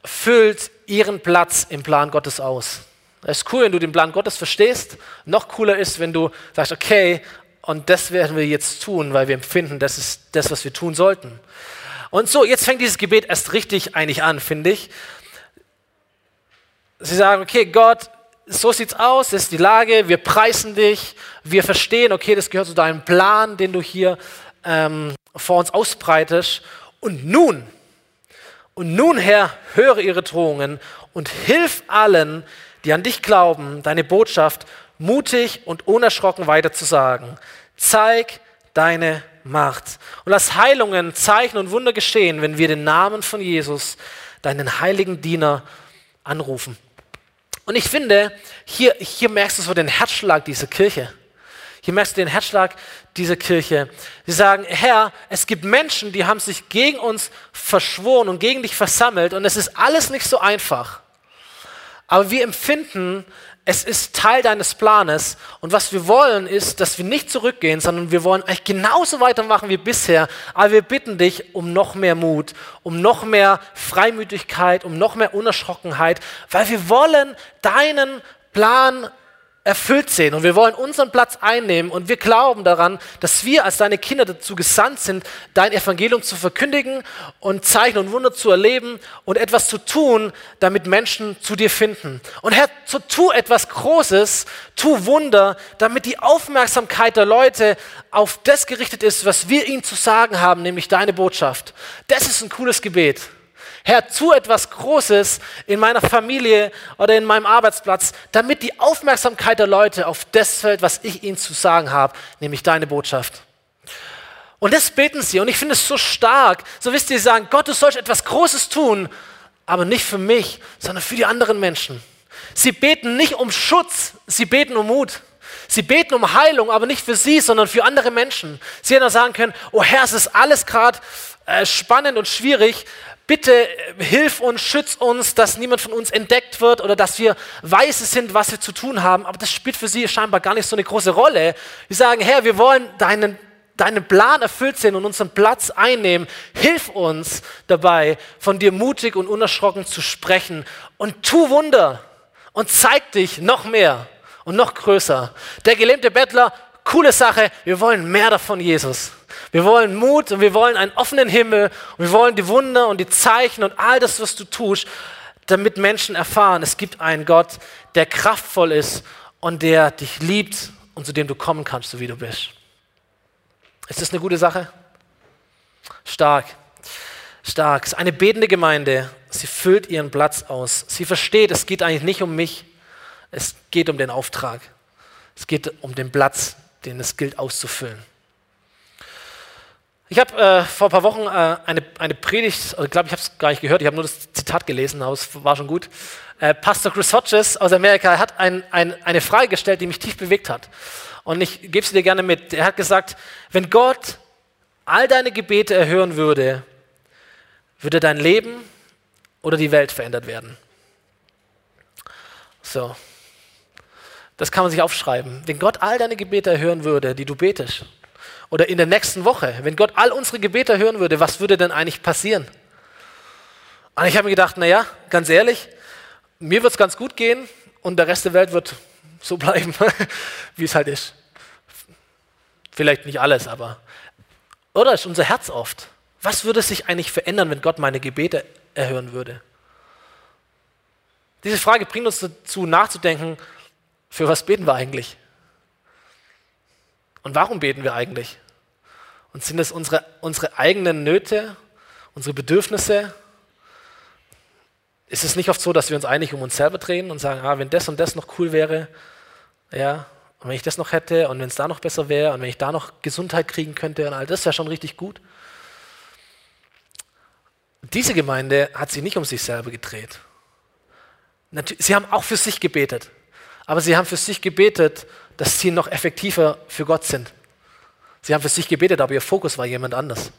füllt ihren Platz im Plan Gottes aus. Es ist cool, wenn du den Plan Gottes verstehst. Noch cooler ist, wenn du sagst, okay, und das werden wir jetzt tun, weil wir empfinden, das ist das, was wir tun sollten. Und so, jetzt fängt dieses Gebet erst richtig eigentlich an, finde ich. Sie sagen, okay, Gott, so sieht's aus, das ist die Lage, wir preisen dich, wir verstehen, okay, das gehört zu deinem Plan, den du hier ähm, vor uns ausbreitest. Und nun, und nun, Herr, höre ihre Drohungen und hilf allen, die an dich glauben, deine Botschaft mutig und unerschrocken weiterzusagen. Zeig deine Macht. Und lass Heilungen, Zeichen und Wunder geschehen, wenn wir den Namen von Jesus, deinen heiligen Diener, anrufen. Und ich finde, hier, hier merkst du so den Herzschlag dieser Kirche. Hier merkst du den Herzschlag dieser Kirche. Sie sagen, Herr, es gibt Menschen, die haben sich gegen uns verschworen und gegen dich versammelt und es ist alles nicht so einfach. Aber wir empfinden, es ist Teil deines Planes und was wir wollen ist, dass wir nicht zurückgehen, sondern wir wollen eigentlich genauso weitermachen wie bisher, aber wir bitten dich um noch mehr Mut, um noch mehr Freimütigkeit, um noch mehr Unerschrockenheit, weil wir wollen deinen Plan erfüllt sehen und wir wollen unseren Platz einnehmen und wir glauben daran, dass wir als deine Kinder dazu gesandt sind, dein Evangelium zu verkündigen und Zeichen und Wunder zu erleben und etwas zu tun, damit Menschen zu dir finden. Und Herr, so tu etwas Großes, tu Wunder, damit die Aufmerksamkeit der Leute auf das gerichtet ist, was wir ihnen zu sagen haben, nämlich deine Botschaft. Das ist ein cooles Gebet. Herr, tu etwas Großes in meiner Familie oder in meinem Arbeitsplatz, damit die Aufmerksamkeit der Leute auf das fällt, was ich ihnen zu sagen habe, nämlich deine Botschaft. Und das beten sie. Und ich finde es so stark. So wisst ihr, sie sagen, Gott, du sollst etwas Großes tun, aber nicht für mich, sondern für die anderen Menschen. Sie beten nicht um Schutz, sie beten um Mut. Sie beten um Heilung, aber nicht für sie, sondern für andere Menschen. Sie hätten auch sagen können, oh Herr, es ist alles gerade äh, spannend und schwierig. Bitte äh, hilf uns, schütz uns, dass niemand von uns entdeckt wird oder dass wir weise sind, was wir zu tun haben. Aber das spielt für sie scheinbar gar nicht so eine große Rolle. Sie sagen, Herr, wir wollen deinen, deinen Plan erfüllt sehen und unseren Platz einnehmen. Hilf uns dabei, von dir mutig und unerschrocken zu sprechen. Und tu Wunder und zeig dich noch mehr und noch größer. Der gelähmte Bettler, coole Sache, wir wollen mehr davon, Jesus. Wir wollen Mut und wir wollen einen offenen Himmel und wir wollen die Wunder und die Zeichen und all das, was du tust, damit Menschen erfahren, es gibt einen Gott, der kraftvoll ist und der dich liebt und zu dem du kommen kannst, so wie du bist. Ist das eine gute Sache? Stark. Stark. Es ist eine betende Gemeinde. Sie füllt ihren Platz aus. Sie versteht, es geht eigentlich nicht um mich. Es geht um den Auftrag. Es geht um den Platz, den es gilt auszufüllen. Ich habe äh, vor ein paar Wochen äh, eine, eine Predigt, ich glaube, ich habe es gar nicht gehört, ich habe nur das Zitat gelesen, aber es war schon gut. Äh, Pastor Chris Hodges aus Amerika hat ein, ein, eine Frage gestellt, die mich tief bewegt hat. Und ich gebe sie dir gerne mit. Er hat gesagt, wenn Gott all deine Gebete erhören würde, würde dein Leben oder die Welt verändert werden. So. Das kann man sich aufschreiben. Wenn Gott all deine Gebete erhören würde, die du betest, oder in der nächsten Woche, wenn Gott all unsere Gebete hören würde, was würde denn eigentlich passieren? Und ich habe mir gedacht, naja, ganz ehrlich, mir wird es ganz gut gehen und der Rest der Welt wird so bleiben, wie es halt ist. Vielleicht nicht alles, aber. Oder ist unser Herz oft. Was würde sich eigentlich verändern, wenn Gott meine Gebete erhören würde? Diese Frage bringt uns dazu nachzudenken, für was beten wir eigentlich? Und warum beten wir eigentlich? Und sind es unsere, unsere eigenen Nöte, unsere Bedürfnisse? Ist es nicht oft so, dass wir uns eigentlich um uns selber drehen und sagen, ah, wenn das und das noch cool wäre, ja, und wenn ich das noch hätte und wenn es da noch besser wäre und wenn ich da noch Gesundheit kriegen könnte und all das wäre schon richtig gut. Diese Gemeinde hat sich nicht um sich selber gedreht. Sie haben auch für sich gebetet, aber sie haben für sich gebetet, dass sie noch effektiver für Gott sind. Sie haben für sich gebetet, aber ihr Fokus war jemand anders.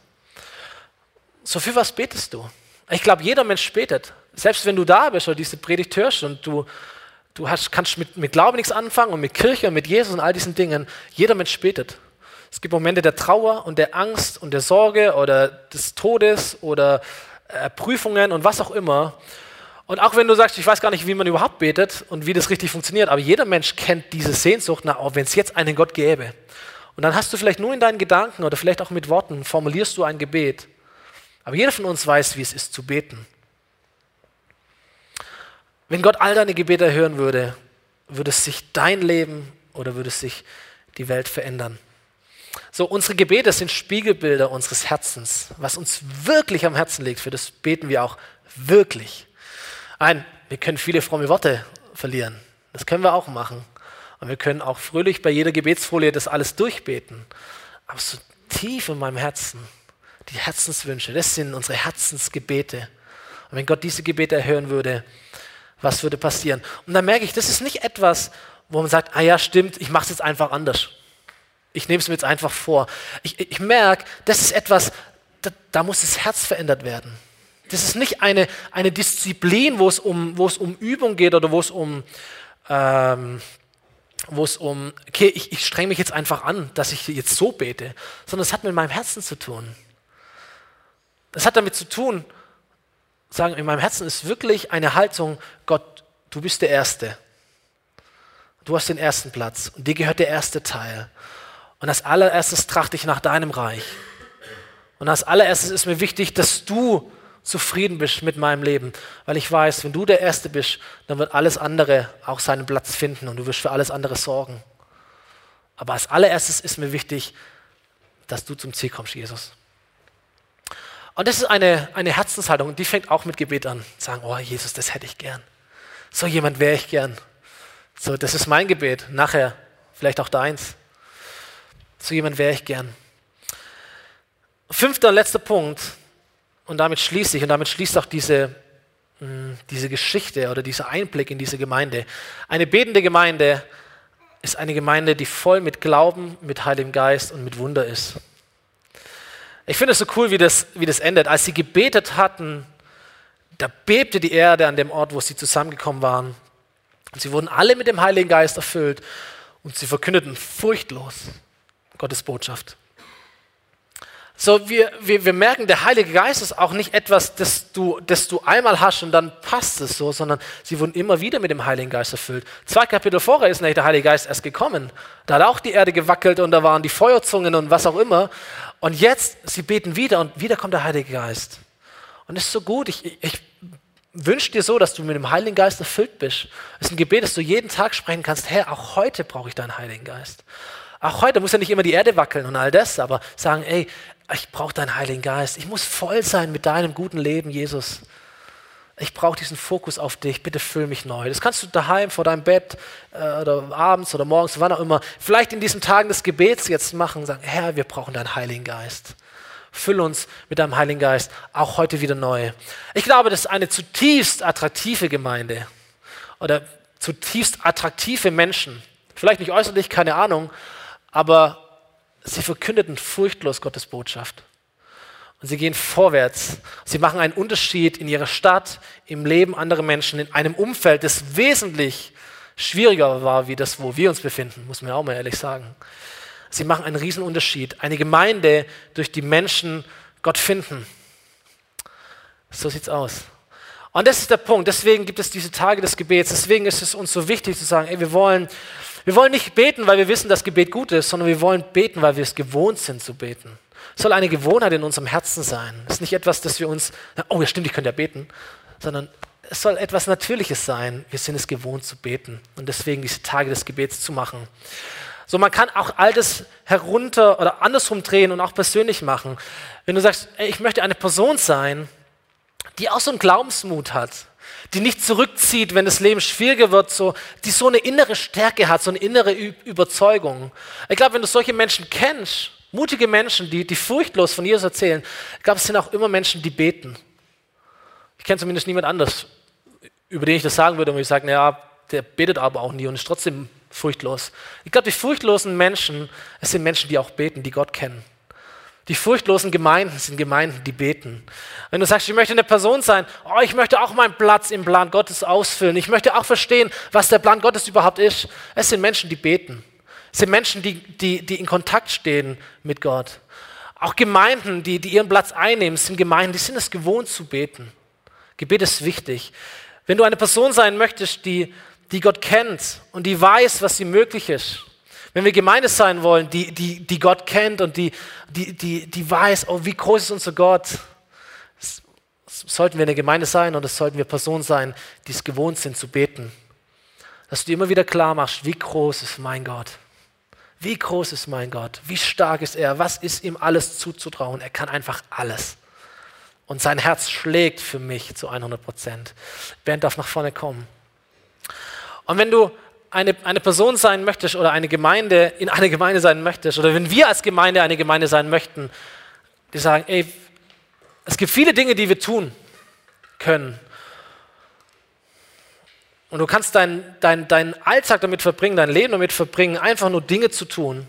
So für was betest du? Ich glaube, jeder Mensch betet. Selbst wenn du da bist oder diese Predigt hörst und du, du hast, kannst mit, mit Glauben nichts anfangen und mit Kirche und mit Jesus und all diesen Dingen, jeder Mensch betet. Es gibt Momente der Trauer und der Angst und der Sorge oder des Todes oder äh, Prüfungen und was auch immer. Und auch wenn du sagst, ich weiß gar nicht, wie man überhaupt betet und wie das richtig funktioniert, aber jeder Mensch kennt diese Sehnsucht nach, oh, wenn es jetzt einen Gott gäbe. Und dann hast du vielleicht nur in deinen Gedanken oder vielleicht auch mit Worten formulierst du ein Gebet. Aber jeder von uns weiß, wie es ist zu beten. Wenn Gott all deine Gebete hören würde, würde es sich dein Leben oder würde es sich die Welt verändern. So, unsere Gebete sind Spiegelbilder unseres Herzens. Was uns wirklich am Herzen liegt, für das beten wir auch wirklich. Ein, wir können viele fromme Worte verlieren. Das können wir auch machen. Und wir können auch fröhlich bei jeder Gebetsfolie das alles durchbeten. Aber so tief in meinem Herzen, die Herzenswünsche, das sind unsere Herzensgebete. Und wenn Gott diese Gebete erhören würde, was würde passieren? Und dann merke ich, das ist nicht etwas, wo man sagt, ah ja, stimmt, ich mache es jetzt einfach anders. Ich nehme es mir jetzt einfach vor. Ich, ich merke, das ist etwas, da, da muss das Herz verändert werden. Das ist nicht eine, eine Disziplin, wo es, um, wo es um Übung geht oder wo es um, ähm, wo es um, okay, ich, ich strenge mich jetzt einfach an, dass ich jetzt so bete, sondern es hat mit meinem Herzen zu tun. Es hat damit zu tun, sagen, in meinem Herzen ist wirklich eine Haltung, Gott, du bist der Erste. Du hast den ersten Platz und dir gehört der erste Teil. Und als allererstes trachte ich nach deinem Reich. Und als allererstes ist mir wichtig, dass du zufrieden bist mit meinem Leben, weil ich weiß, wenn du der Erste bist, dann wird alles andere auch seinen Platz finden und du wirst für alles andere sorgen. Aber als allererstes ist mir wichtig, dass du zum Ziel kommst, Jesus. Und das ist eine, eine Herzenshaltung die fängt auch mit Gebet an. Sagen, oh Jesus, das hätte ich gern. So jemand wäre ich gern. So, das ist mein Gebet. Nachher vielleicht auch deins. So jemand wäre ich gern. Fünfter und letzter Punkt, und damit schließe ich, und damit schließt auch diese, hm, diese Geschichte oder dieser Einblick in diese Gemeinde. Eine betende Gemeinde ist eine Gemeinde, die voll mit Glauben, mit Heiligem Geist und mit Wunder ist. Ich finde es so cool, wie das, wie das endet. Als sie gebetet hatten, da bebte die Erde an dem Ort, wo sie zusammengekommen waren. Und sie wurden alle mit dem Heiligen Geist erfüllt und sie verkündeten furchtlos Gottes Botschaft. So, wir, wir, wir merken, der Heilige Geist ist auch nicht etwas, das du, das du einmal hast und dann passt es so, sondern sie wurden immer wieder mit dem Heiligen Geist erfüllt. Zwei Kapitel vorher ist nämlich der Heilige Geist erst gekommen. Da hat auch die Erde gewackelt und da waren die Feuerzungen und was auch immer. Und jetzt, sie beten wieder und wieder kommt der Heilige Geist. Und es ist so gut. Ich, ich wünsche dir so, dass du mit dem Heiligen Geist erfüllt bist. Es ist ein Gebet, das du jeden Tag sprechen kannst. Herr, auch heute brauche ich deinen Heiligen Geist. Auch heute muss ja nicht immer die Erde wackeln und all das, aber sagen, ey, ich brauche deinen Heiligen Geist. Ich muss voll sein mit deinem guten Leben, Jesus. Ich brauche diesen Fokus auf dich. Bitte füll mich neu. Das kannst du daheim vor deinem Bett äh, oder abends oder morgens, wann auch immer, vielleicht in diesen Tagen des Gebets jetzt machen. Sagen, Herr, wir brauchen deinen Heiligen Geist. Füll uns mit deinem Heiligen Geist auch heute wieder neu. Ich glaube, das ist eine zutiefst attraktive Gemeinde oder zutiefst attraktive Menschen. Vielleicht nicht äußerlich, keine Ahnung, aber sie verkündeten furchtlos Gottes Botschaft. Und sie gehen vorwärts. Sie machen einen Unterschied in ihrer Stadt, im Leben anderer Menschen, in einem Umfeld, das wesentlich schwieriger war, wie das, wo wir uns befinden, muss man auch mal ehrlich sagen. Sie machen einen riesen Unterschied. Eine Gemeinde, durch die Menschen Gott finden. So sieht's aus. Und das ist der Punkt. Deswegen gibt es diese Tage des Gebets. Deswegen ist es uns so wichtig zu sagen, ey, wir wollen wir wollen nicht beten, weil wir wissen, dass Gebet gut ist, sondern wir wollen beten, weil wir es gewohnt sind zu beten. Es soll eine Gewohnheit in unserem Herzen sein. Es ist nicht etwas, das wir uns, oh ja stimmt, ich könnte ja beten, sondern es soll etwas Natürliches sein. Wir sind es gewohnt zu beten und deswegen diese Tage des Gebets zu machen. So, man kann auch all das herunter oder andersrum drehen und auch persönlich machen. Wenn du sagst, ey, ich möchte eine Person sein, die auch so einen Glaubensmut hat, die nicht zurückzieht, wenn das Leben schwieriger wird, so, die so eine innere Stärke hat, so eine innere Überzeugung. Ich glaube, wenn du solche Menschen kennst, mutige Menschen, die, die furchtlos von Jesus erzählen, ich glaube, es sind auch immer Menschen, die beten. Ich kenne zumindest niemand anders, über den ich das sagen würde, und ich sage, naja, der betet aber auch nie und ist trotzdem furchtlos. Ich glaube, die furchtlosen Menschen, es sind Menschen, die auch beten, die Gott kennen. Die furchtlosen Gemeinden sind Gemeinden, die beten. Wenn du sagst, ich möchte eine Person sein, oh, ich möchte auch meinen Platz im Plan Gottes ausfüllen. Ich möchte auch verstehen, was der Plan Gottes überhaupt ist. Es sind Menschen, die beten. Es sind Menschen, die, die, die in Kontakt stehen mit Gott. Auch Gemeinden, die, die ihren Platz einnehmen, sind Gemeinden, die sind es gewohnt zu beten. Gebet ist wichtig. Wenn du eine Person sein möchtest, die, die Gott kennt und die weiß, was sie möglich ist, wenn wir Gemeinde sein wollen, die, die, die Gott kennt und die, die, die, die weiß, oh, wie groß ist unser Gott, sollten wir eine Gemeinde sein und es sollten wir Personen sein, die es gewohnt sind zu beten. Dass du dir immer wieder klar machst, wie groß ist mein Gott. Wie groß ist mein Gott? Wie stark ist er? Was ist ihm alles zuzutrauen? Er kann einfach alles. Und sein Herz schlägt für mich zu 100 Prozent. Bernd darf nach vorne kommen. Und wenn du eine, eine Person sein möchtest oder eine Gemeinde in eine Gemeinde sein möchtest oder wenn wir als Gemeinde eine Gemeinde sein möchten, die sagen, ey, es gibt viele Dinge, die wir tun können. Und du kannst deinen dein, dein Alltag damit verbringen, dein Leben damit verbringen, einfach nur Dinge zu tun.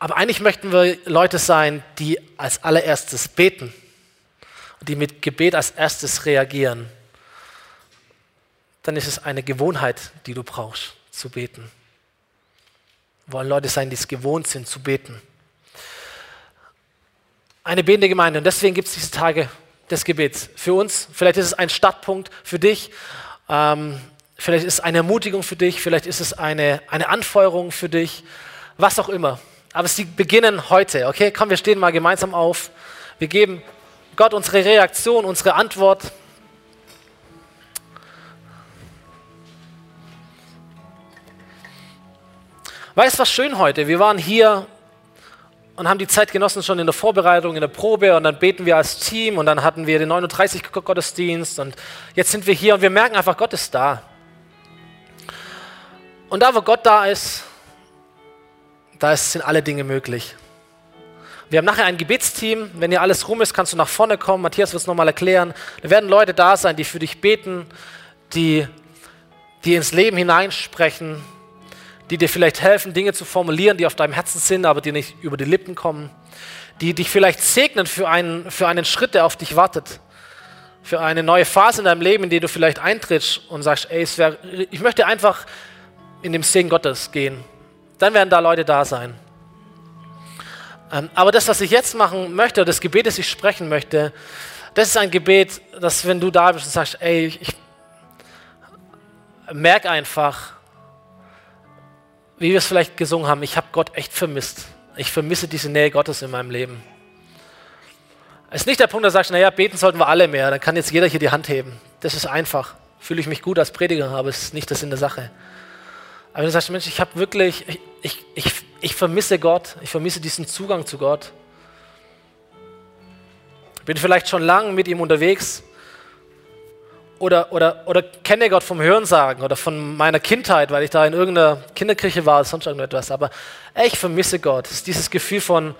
Aber eigentlich möchten wir Leute sein, die als allererstes beten, die mit Gebet als erstes reagieren dann ist es eine Gewohnheit, die du brauchst, zu beten. Wollen Leute sein, die es gewohnt sind, zu beten. Eine betende Gemeinde. Und deswegen gibt es diese Tage des Gebets. Für uns, vielleicht ist es ein Startpunkt für dich, ähm, vielleicht ist es eine Ermutigung für dich, vielleicht ist es eine, eine Anfeuerung für dich, was auch immer. Aber sie beginnen heute, okay? Komm, wir stehen mal gemeinsam auf. Wir geben Gott unsere Reaktion, unsere Antwort. Weißt du, was schön heute? Wir waren hier und haben die Zeit genossen schon in der Vorbereitung, in der Probe und dann beten wir als Team und dann hatten wir den 39 Gottesdienst und jetzt sind wir hier und wir merken einfach, Gott ist da. Und da, wo Gott da ist, da sind alle Dinge möglich. Wir haben nachher ein Gebetsteam. Wenn hier alles rum ist, kannst du nach vorne kommen. Matthias wird es nochmal erklären. Da werden Leute da sein, die für dich beten, die die ins Leben hineinsprechen, die dir vielleicht helfen, Dinge zu formulieren, die auf deinem Herzen sind, aber die nicht über die Lippen kommen, die dich vielleicht segnen für einen, für einen Schritt, der auf dich wartet, für eine neue Phase in deinem Leben, in die du vielleicht eintrittst und sagst, ey, wär, ich möchte einfach in dem Segen Gottes gehen. Dann werden da Leute da sein. Ähm, aber das, was ich jetzt machen möchte, das Gebet, das ich sprechen möchte, das ist ein Gebet, dass wenn du da bist und sagst, ey, ich, ich merk einfach, wie wir es vielleicht gesungen haben, ich habe Gott echt vermisst. Ich vermisse diese Nähe Gottes in meinem Leben. Es ist nicht der Punkt, du sagst, naja, beten sollten wir alle mehr, dann kann jetzt jeder hier die Hand heben. Das ist einfach. Fühle ich mich gut als Prediger, aber es ist nicht das in der Sache. Aber wenn du sagst, Mensch, ich habe wirklich, ich, ich, ich, ich vermisse Gott, ich vermisse diesen Zugang zu Gott. Bin vielleicht schon lange mit ihm unterwegs oder, oder, oder kenne Gott vom Hörensagen oder von meiner Kindheit, weil ich da in irgendeiner Kinderkirche war sonst irgendetwas. Aber ich vermisse Gott. Es ist dieses Gefühl von,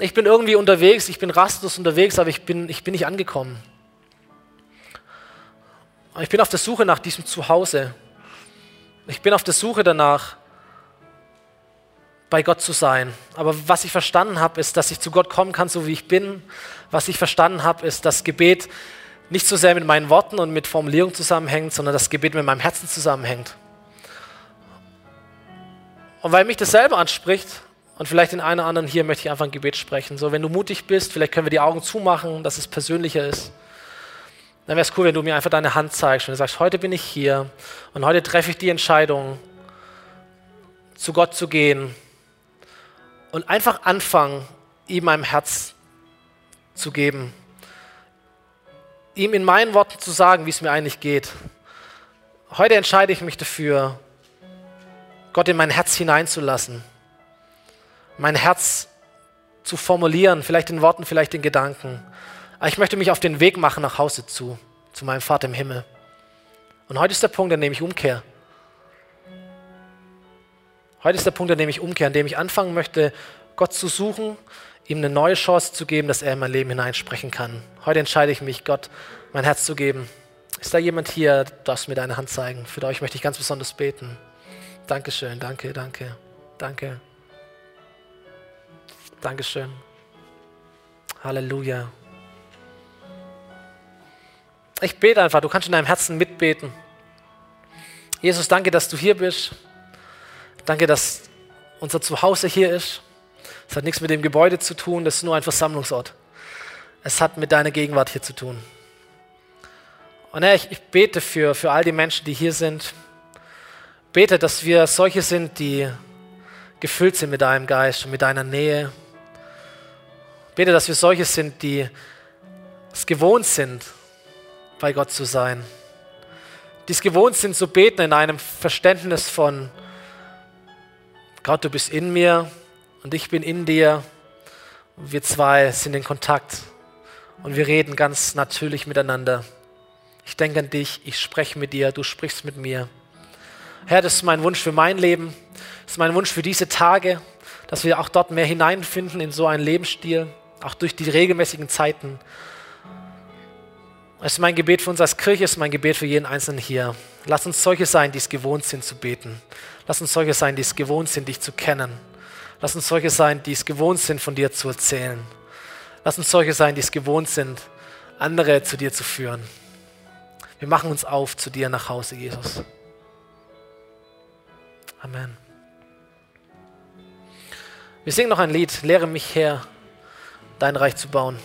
ich bin irgendwie unterwegs, ich bin rastlos unterwegs, aber ich bin, ich bin nicht angekommen. Ich bin auf der Suche nach diesem Zuhause. Ich bin auf der Suche danach, bei Gott zu sein. Aber was ich verstanden habe, ist, dass ich zu Gott kommen kann, so wie ich bin. Was ich verstanden habe, ist, dass Gebet nicht so sehr mit meinen Worten und mit Formulierungen zusammenhängt, sondern das Gebet mit meinem Herzen zusammenhängt. Und weil mich das selber anspricht, und vielleicht den einen oder anderen hier möchte ich einfach ein Gebet sprechen. So, wenn du mutig bist, vielleicht können wir die Augen zumachen, dass es persönlicher ist. Dann wäre es cool, wenn du mir einfach deine Hand zeigst und du sagst, heute bin ich hier und heute treffe ich die Entscheidung, zu Gott zu gehen und einfach anfangen, ihm mein Herz zu geben ihm in meinen Worten zu sagen, wie es mir eigentlich geht. Heute entscheide ich mich dafür, Gott in mein Herz hineinzulassen, mein Herz zu formulieren, vielleicht in Worten, vielleicht in Gedanken. Aber ich möchte mich auf den Weg machen nach Hause zu, zu meinem Vater im Himmel. Und heute ist der Punkt, an dem ich umkehre. Heute ist der Punkt, an dem ich umkehre, an dem ich anfangen möchte, Gott zu suchen, ihm eine neue Chance zu geben, dass er in mein Leben hineinsprechen kann. Heute entscheide ich mich, Gott mein Herz zu geben. Ist da jemand hier, darfst mir deine Hand zeigen? Für euch möchte ich ganz besonders beten. Dankeschön, danke, danke, danke. Dankeschön. Halleluja. Ich bete einfach, du kannst in deinem Herzen mitbeten. Jesus, danke, dass du hier bist. Danke, dass unser Zuhause hier ist. Es hat nichts mit dem Gebäude zu tun, das ist nur ein Versammlungsort. Es hat mit deiner Gegenwart hier zu tun. Und Herr, ich, ich bete für, für all die Menschen, die hier sind. Bete, dass wir solche sind, die gefüllt sind mit deinem Geist und mit deiner Nähe. Bete, dass wir solche sind, die es gewohnt sind, bei Gott zu sein. Die es gewohnt sind zu beten in einem Verständnis von, Gott, du bist in mir, und ich bin in dir. Wir zwei sind in Kontakt und wir reden ganz natürlich miteinander. Ich denke an dich, ich spreche mit dir, du sprichst mit mir. Herr, das ist mein Wunsch für mein Leben, das ist mein Wunsch für diese Tage, dass wir auch dort mehr hineinfinden in so einen Lebensstil, auch durch die regelmäßigen Zeiten. Es ist mein Gebet für uns als Kirche, es ist mein Gebet für jeden Einzelnen hier. Lass uns solche sein, die es gewohnt sind zu beten. Lass uns solche sein, die es gewohnt sind, dich zu kennen. Lass uns solche sein, die es gewohnt sind, von dir zu erzählen. Lass uns solche sein, die es gewohnt sind, andere zu dir zu führen. Wir machen uns auf zu dir nach Hause, Jesus. Amen. Wir singen noch ein Lied, lehre mich her, dein Reich zu bauen.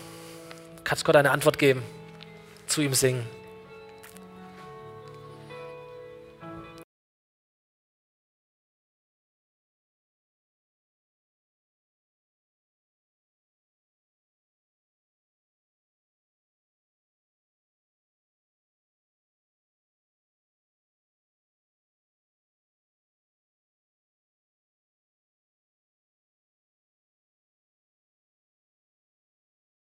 Kannst Gott eine Antwort geben, zu ihm singen.